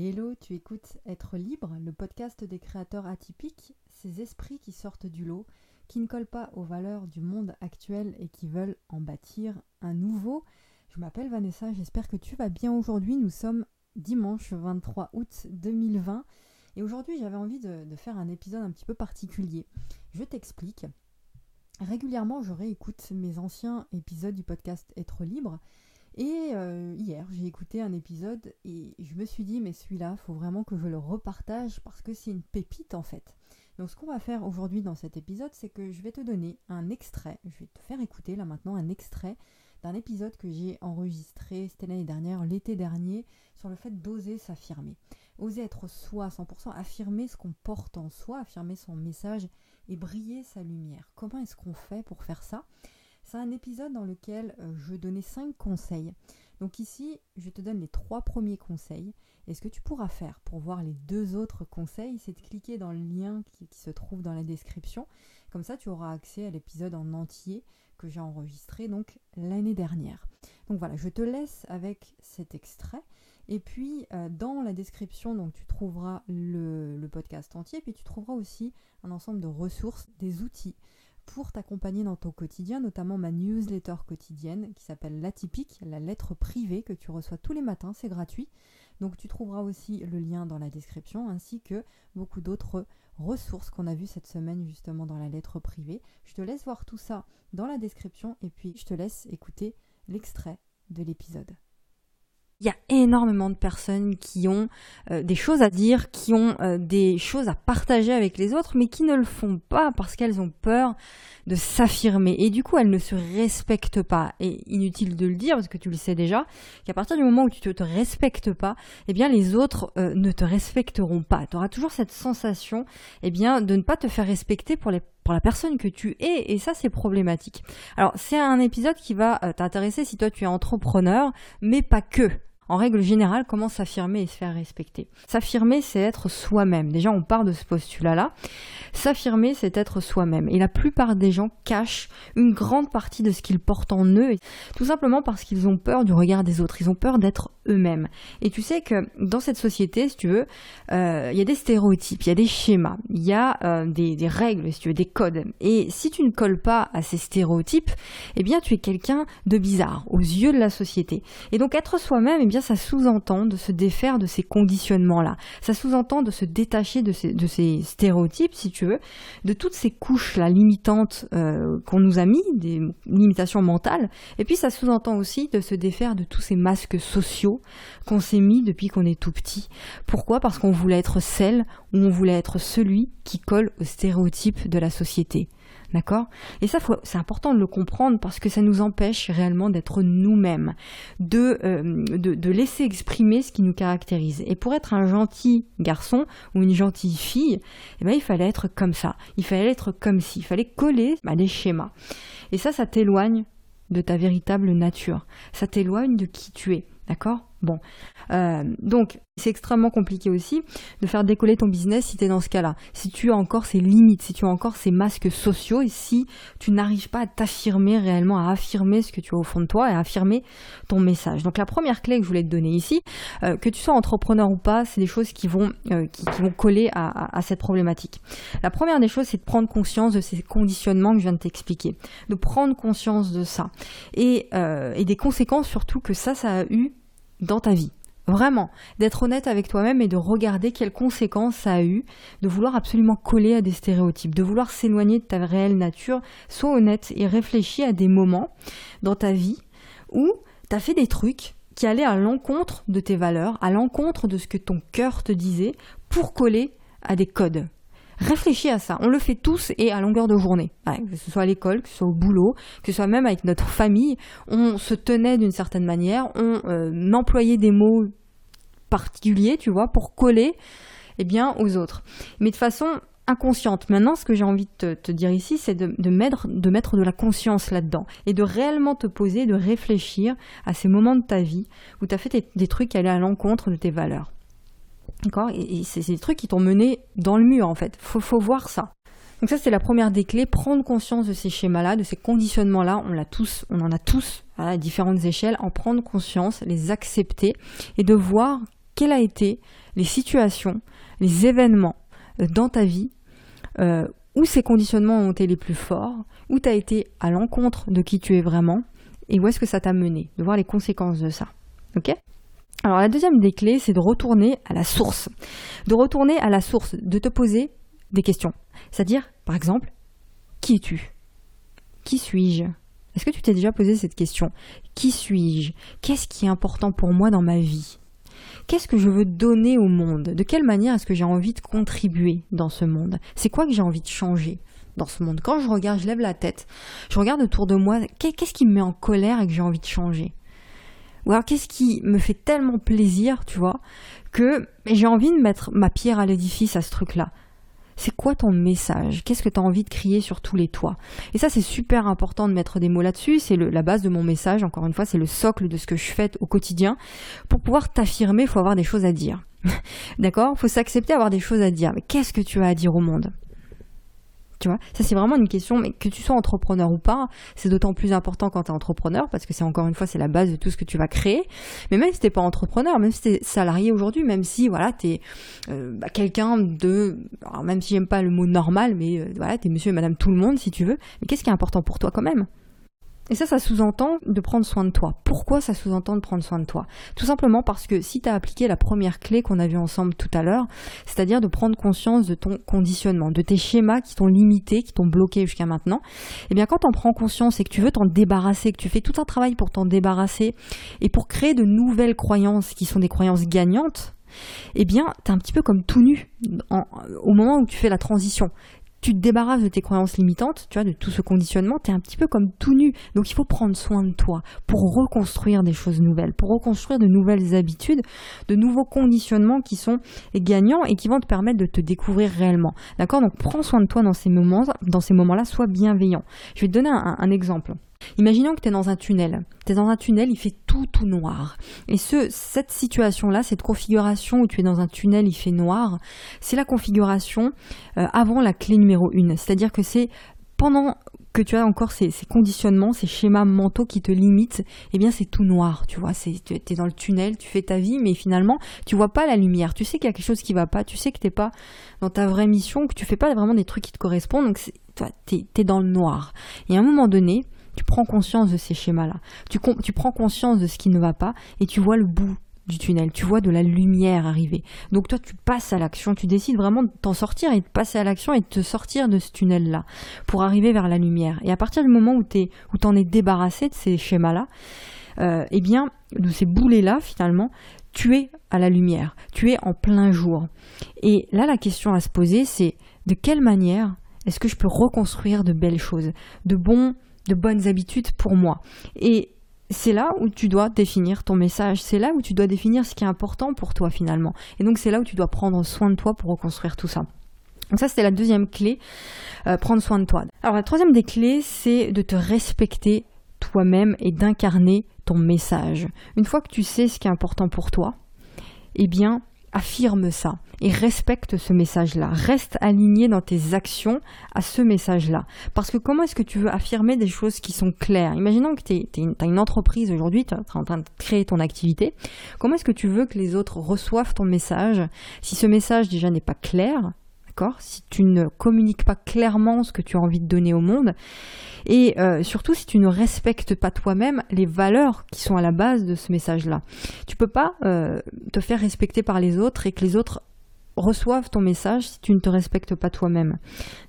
Hello, tu écoutes Être libre, le podcast des créateurs atypiques, ces esprits qui sortent du lot, qui ne collent pas aux valeurs du monde actuel et qui veulent en bâtir un nouveau. Je m'appelle Vanessa, j'espère que tu vas bien aujourd'hui. Nous sommes dimanche 23 août 2020 et aujourd'hui j'avais envie de, de, faire un épisode un petit peu particulier. Je t'explique. Régulièrement je réécoute mes anciens épisodes du podcast Être libre et euh, hier, j'ai écouté un épisode et je me suis dit, mais celui-là, il faut vraiment que je le repartage parce que c'est une pépite en fait. Donc ce qu'on va faire aujourd'hui dans cet épisode, c'est que je vais te donner un extrait, je vais te faire écouter là maintenant un extrait d'un épisode que j'ai enregistré, c'était l'année dernière, l'été dernier, sur le fait d'oser s'affirmer. Oser être soi à 100%, affirmer ce qu'on porte en soi, affirmer son message et briller sa lumière. Comment est-ce qu'on fait pour faire ça? C'est un épisode dans lequel euh, je donnais 5 conseils. Donc ici, je te donne les trois premiers conseils. Et ce que tu pourras faire pour voir les deux autres conseils, c'est de cliquer dans le lien qui, se trouve dans la description. Comme ça, tu auras accès à l'épisode en entier que j'ai enregistré donc l'année dernière. Donc voilà, je te laisse avec cet extrait. Et puis euh, dans la description, donc tu trouveras le, le podcast entier, puis tu trouveras aussi un ensemble de ressources, des outils pour t'accompagner dans ton quotidien, notamment ma newsletter quotidienne qui s'appelle L'atypique, la lettre privée que tu reçois tous les matins, c'est gratuit. Donc tu trouveras aussi le lien dans la description ainsi que beaucoup d'autres ressources qu'on a vues cette semaine justement dans la lettre privée. Je te laisse voir tout ça dans la description et puis je te laisse écouter l'extrait de l'épisode. Il y a énormément de personnes qui ont euh, des choses à dire, qui ont euh, des choses à partager avec les autres, mais qui ne le font pas parce qu'elles ont peur de s'affirmer. Et du coup, elles ne se respectent pas. Et inutile de le dire, parce que tu le sais déjà, qu'à partir du moment où tu ne te respectes pas, eh bien, les autres euh, ne te respecteront pas. Tu auras toujours cette sensation, eh bien, de ne pas te faire respecter pour la personne que tu es et ça c'est problématique. Alors c'est un épisode qui va t'intéresser si toi tu es entrepreneur mais pas que en règle générale, comment s'affirmer et se faire respecter? S'affirmer, c'est être soi-même. Déjà, on part de ce postulat-là. S'affirmer, c'est être soi-même. Et la plupart des gens cachent une grande partie de ce qu'ils portent en eux, tout simplement parce qu'ils ont peur du regard des autres. Ils ont peur d'être Et tu sais que dans cette société, si tu veux, euh, il y a des stéréotypes, il y a des schémas, il y a euh, des, règles, si tu veux, des codes. Et si tu ne colles pas à ces stéréotypes, eh bien, tu es quelqu'un de bizarre aux yeux de la société. Et donc, être soi-même, eh bien, ça sous-entend de se défaire de ces conditionnements-là. Ça sous-entend de se détacher de ces, de ces, stéréotypes, si tu veux, de toutes ces couches-là limitantes euh, qu'on nous a mis, des limitations mentales. Et puis ça sous-entend aussi de se défaire de tous ces masques sociaux qu'on s'est mis depuis qu'on est tout petit. Pourquoi? Parce qu'on voulait être celle ou on voulait être celui qui colle aux stéréotypes de la société. D'accord? Et ça, c'est important de le comprendre parce que ça nous empêche réellement d'être nous-mêmes, de, euh, de, de, laisser exprimer ce qui nous caractérise. Et pour être un gentil garçon ou une gentille fille, eh ben, il fallait être comme ça. Il fallait être comme si. Il fallait coller à des schémas. Et ça, ça t'éloigne de ta véritable nature. Ça t'éloigne de qui tu es. D'accord? Bon. Euh, donc, c'est extrêmement compliqué aussi de faire décoller ton business si tu es dans ce cas-là. Si tu as encore ces limites, si tu as encore ces masques sociaux et si tu n'arrives pas à t'affirmer réellement, à affirmer ce que tu as au fond de toi et à affirmer ton message. Donc la première clé que je voulais te donner ici, euh, que tu sois entrepreneur ou pas, c'est des choses qui vont, euh, qui, vont coller à, cette problématique. La première des choses, c'est de prendre conscience de ces conditionnements que je viens de t'expliquer. De prendre conscience de ça. Et, et des conséquences surtout que ça, ça a eu dans ta vie. Vraiment, d'être honnête avec toi-même et de regarder quelles conséquences ça a eu, de vouloir absolument coller à des stéréotypes, de vouloir s'éloigner de ta réelle nature. Sois honnête et réfléchis à des moments dans ta vie où tu as fait des trucs qui allaient à l'encontre de tes valeurs, à l'encontre de ce que ton cœur te disait, pour coller à des codes. Réfléchis à ça. On le fait tous et à longueur de journée. que ce soit à l'école, que ce soit au boulot, que ce soit même avec notre famille. On se tenait d'une certaine manière. On euh, employait des mots particuliers, tu vois, pour coller eh bien, aux autres. Mais de façon inconsciente. Maintenant, ce que j'ai envie de te, dire ici, c'est de, mettre, de mettre de la conscience là-dedans et de réellement te poser, de réfléchir à ces moments de ta vie où tu as fait des, des trucs qui allaient à l'encontre de tes valeurs. D'accord Et, c'est des trucs qui t'ont mené dans le mur en fait. Faut, faut voir ça. Donc ça c'est la première des clés, prendre conscience de ces schémas-là, de ces conditionnements-là, on l'a tous, on en a tous à différentes échelles, en prendre conscience, les accepter et de voir quelles a été les situations, les événements euh, dans ta vie euh, où ces conditionnements ont été les plus forts, où tu as été à l'encontre de qui tu es vraiment, et où est-ce que ça t'a mené, de voir les conséquences de ça. Ok? Alors la deuxième des clés, c'est de retourner à la source. De retourner à la source, de te poser des questions. C'est-à-dire, par exemple, qui es-tu? Qui suis-je? Est-ce que tu t'es déjà posé cette question? Qui suis-je? Qu'est-ce qui est important pour moi dans ma vie? Qu'est-ce que je veux donner au monde? De quelle manière est-ce que j'ai envie de contribuer dans ce monde? C'est quoi que j'ai envie de changer dans ce monde? Quand je regarde, je lève la tête, je regarde autour de moi, qu'est-ce qui me met en colère et que j'ai envie de changer? Ou alors qu'est-ce qui me fait tellement plaisir, tu vois, que j'ai envie de mettre ma pierre à l'édifice à ce truc-là? C'est quoi ton message? Qu'est-ce que tu as envie de crier sur tous les toits? Et ça, c'est super important de mettre des mots là-dessus. C'est la base de mon message. Encore une fois, c'est le socle de ce que je fais au quotidien. Pour pouvoir t'affirmer, il faut avoir des choses à dire. D'accord? Il faut s'accepter d'avoir des choses à dire. Mais qu'est-ce que tu as à dire au monde? Tu vois, ça c'est vraiment une question, mais que tu sois entrepreneur ou pas, c'est d'autant plus important quand tu es entrepreneur, parce que c'est encore une fois, c'est la base de tout ce que tu vas créer. Mais même si t'es pas entrepreneur, même si t'es salarié aujourd'hui, même si voilà, t'es euh, bah, quelqu'un de, alors même si j'aime pas le mot normal, mais euh, voilà, t'es monsieur et madame tout le monde si tu veux, mais qu'est-ce qui est important pour toi quand même? Et ça, ça sous-entend de prendre soin de toi. Pourquoi ça sous-entend de prendre soin de toi? Tout simplement parce que si tu as appliqué la première clé qu'on a vue ensemble tout à l'heure, c'est-à-dire de prendre conscience de ton conditionnement, de tes schémas qui t'ont limité, qui t'ont bloqué jusqu'à maintenant, eh bien quand on prends conscience et que tu veux t'en débarrasser, que tu fais tout un travail pour t'en débarrasser et pour créer de nouvelles croyances qui sont des croyances gagnantes, eh bien, tu es un petit peu comme tout nu au moment où tu fais la transition tu te débarrasses de tes croyances limitantes, tu vois, de tout ce conditionnement, tu es un petit peu comme tout nu. Donc il faut prendre soin de toi pour reconstruire des choses nouvelles, pour reconstruire de nouvelles habitudes, de nouveaux conditionnements qui sont gagnants et qui vont te permettre de te découvrir réellement. D'accord? Donc prends soin de toi dans ces moments, dans ces moments-là, sois bienveillant. Je vais te donner un exemple. Imaginons que tu es dans un tunnel. Tu es dans un tunnel, il fait tout tout noir. Et ce, cette situation-là, cette configuration où tu es dans un tunnel, il fait noir, c'est la configuration euh, avant la clé numéro 1. C'est-à-dire que c'est pendant que tu as encore ces, conditionnements, ces schémas mentaux qui te limitent, eh bien c'est tout noir, tu vois, tu es dans le tunnel, tu fais ta vie, mais finalement tu vois pas la lumière, tu sais qu'il y a quelque chose qui va pas, tu sais que t'es pas dans ta vraie mission, que tu fais pas vraiment des trucs qui te correspondent, donc tu es dans le noir. Et à un moment donné, tu prends conscience de ces schémas-là. Tu, tu prends conscience de ce qui ne va pas et tu vois le bout du tunnel, tu vois de la lumière arriver. Donc toi, tu passes à l'action, tu décides vraiment de t'en sortir et de passer à l'action et de te sortir de ce tunnel-là pour arriver vers la lumière. Et à partir du moment où tu où t'en es débarrassé de ces schémas-là, euh, eh bien, de ces boulets-là, finalement, tu es à la lumière, tu es en plein jour. Et là, la question à se poser, c'est de quelle manière est-ce que je peux reconstruire de belles choses, de bons de bonnes habitudes pour moi. Et c'est là où tu dois définir ton message, c'est là où tu dois définir ce qui est important pour toi finalement. Et donc c'est là où tu dois prendre soin de toi pour reconstruire tout ça. Donc ça c'était la deuxième clé, euh, prendre soin de toi. Alors la troisième des clés c'est de te respecter toi-même et d'incarner ton message. Une fois que tu sais ce qui est important pour toi, eh bien affirme ça et respecte ce message-là. Reste aligné dans tes actions à ce message-là. Parce que comment est-ce que tu veux affirmer des choses qui sont claires? Imaginons que tu as une entreprise aujourd'hui, tu es en train de créer ton activité. Comment est-ce que tu veux que les autres reçoivent ton message? Si ce message déjà n'est pas clair si tu ne communiques pas clairement ce que tu as envie de donner au monde, et euh, surtout si tu ne respectes pas toi-même les valeurs qui sont à la base de ce message-là. Tu peux pas euh, te faire respecter par les autres et que les autres reçoivent ton message si tu ne te respectes pas toi-même.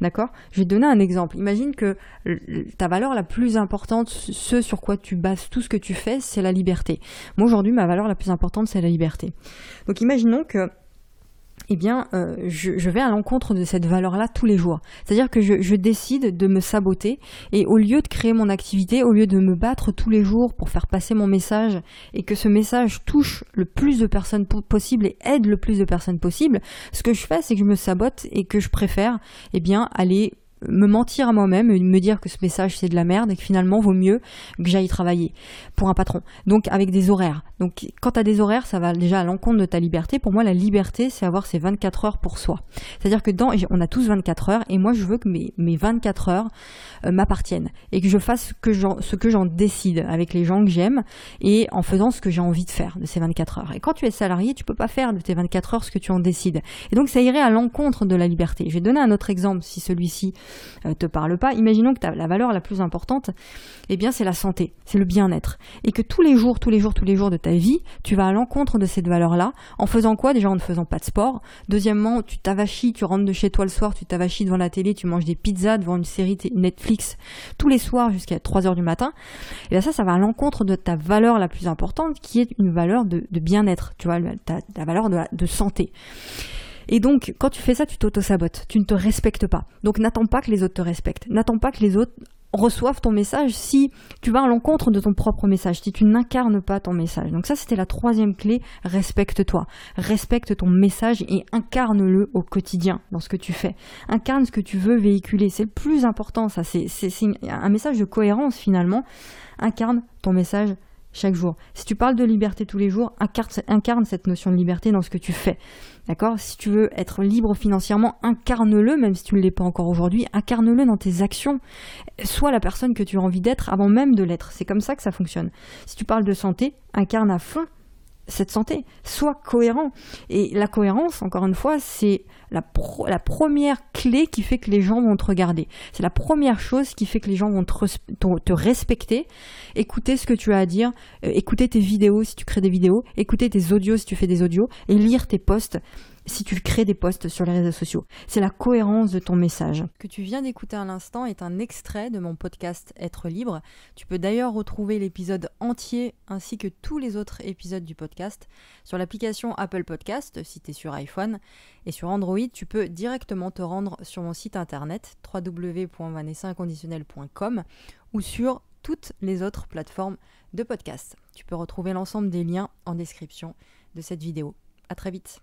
D'accord? Je vais te donner un exemple. Imagine que ta valeur la plus importante, ce sur quoi tu bases tout ce que tu fais, c'est la liberté. Moi aujourd'hui, ma valeur la plus importante, c'est la liberté. Donc imaginons que eh bien, euh, je, vais à l'encontre de cette valeur-là tous les jours. C'est-à-dire que je, décide de me saboter et au lieu de créer mon activité, au lieu de me battre tous les jours pour faire passer mon message et que ce message touche le plus de personnes possible et aide le plus de personnes possible, ce que je fais, c'est que je me sabote et que je préfère, eh bien, aller me mentir à moi-même et me dire que ce message c'est de la merde et que finalement vaut mieux que j'aille travailler pour un patron. Donc avec des horaires. Donc quand tu as des horaires, ça va déjà à l'encontre de ta liberté. Pour moi, la liberté, c'est avoir ces 24 heures pour soi. C'est-à-dire que dans, on a tous 24 heures et moi je veux que mes, mes 24 heures euh, m'appartiennent et que je fasse ce que j'en décide avec les gens que j'aime et en faisant ce que j'ai envie de faire de ces 24 heures. Et quand tu es salarié, tu peux pas faire de tes 24 heures ce que tu en décides. Et donc ça irait à l'encontre de la liberté. Je vais donner un autre exemple si celui-ci te parle pas. Imaginons que la valeur la plus importante, eh bien, c'est la santé, c'est le bien-être. Et que tous les jours, tous les jours, tous les jours de ta vie, tu vas à l'encontre de cette valeur-là, en faisant quoi Déjà en ne faisant pas de sport? Deuxièmement, tu t'avachis, tu rentres de chez toi le soir, tu t'avachis devant la télé, tu manges des pizzas devant une série Netflix tous les soirs jusqu'à 3 heures du matin. Et bien ça, ça va à l'encontre de ta valeur la plus importante, qui est une valeur de, bien-être, tu vois, ta, valeur de santé. Et donc, quand tu fais ça, tu t'auto-sabotes. Tu ne te respectes pas. Donc, n'attends pas que les autres te respectent. N'attends pas que les autres reçoivent ton message si tu vas à l'encontre de ton propre message, si tu n'incarnes pas ton message. Donc ça, c'était la troisième clé, respecte-toi. Respecte ton message et incarne-le au quotidien dans ce que tu fais. Incarne ce que tu veux véhiculer. C'est le plus important, ça. C'est un message de cohérence finalement. Incarne ton message chaque jour. Si tu parles de liberté tous les jours, incarne, cette notion de liberté dans ce que tu fais. D'accord? Si tu veux être libre financièrement, incarne-le, même si tu ne l'es pas encore aujourd'hui, incarne-le dans tes actions. Sois la personne que tu as envie d'être avant même de l'être. C'est comme ça que ça fonctionne. Si tu parles de santé, incarne à fond cette santé. Sois cohérent. Et la cohérence, encore une fois, c'est la, première clé qui fait que les gens vont te regarder. C'est la première chose qui fait que les gens vont te, respecter, écouter ce que tu as à dire, euh, écouter tes vidéos si tu crées des vidéos, écouter tes audios si tu fais des audios, et lire tes posts si tu crées des posts sur les réseaux sociaux. C'est la cohérence de ton message. Que tu viens d'écouter à l'instant est un extrait de mon podcast Être libre. Tu peux d'ailleurs retrouver l'épisode entier ainsi que tous les autres épisodes du podcast sur l'application Apple Podcast si tu es sur iPhone. Et sur Android, tu peux directement te rendre sur mon site internet www.vanessainconditionnel.com ou sur toutes les autres plateformes de podcast. Tu peux retrouver l'ensemble des liens en description de cette vidéo. À très vite.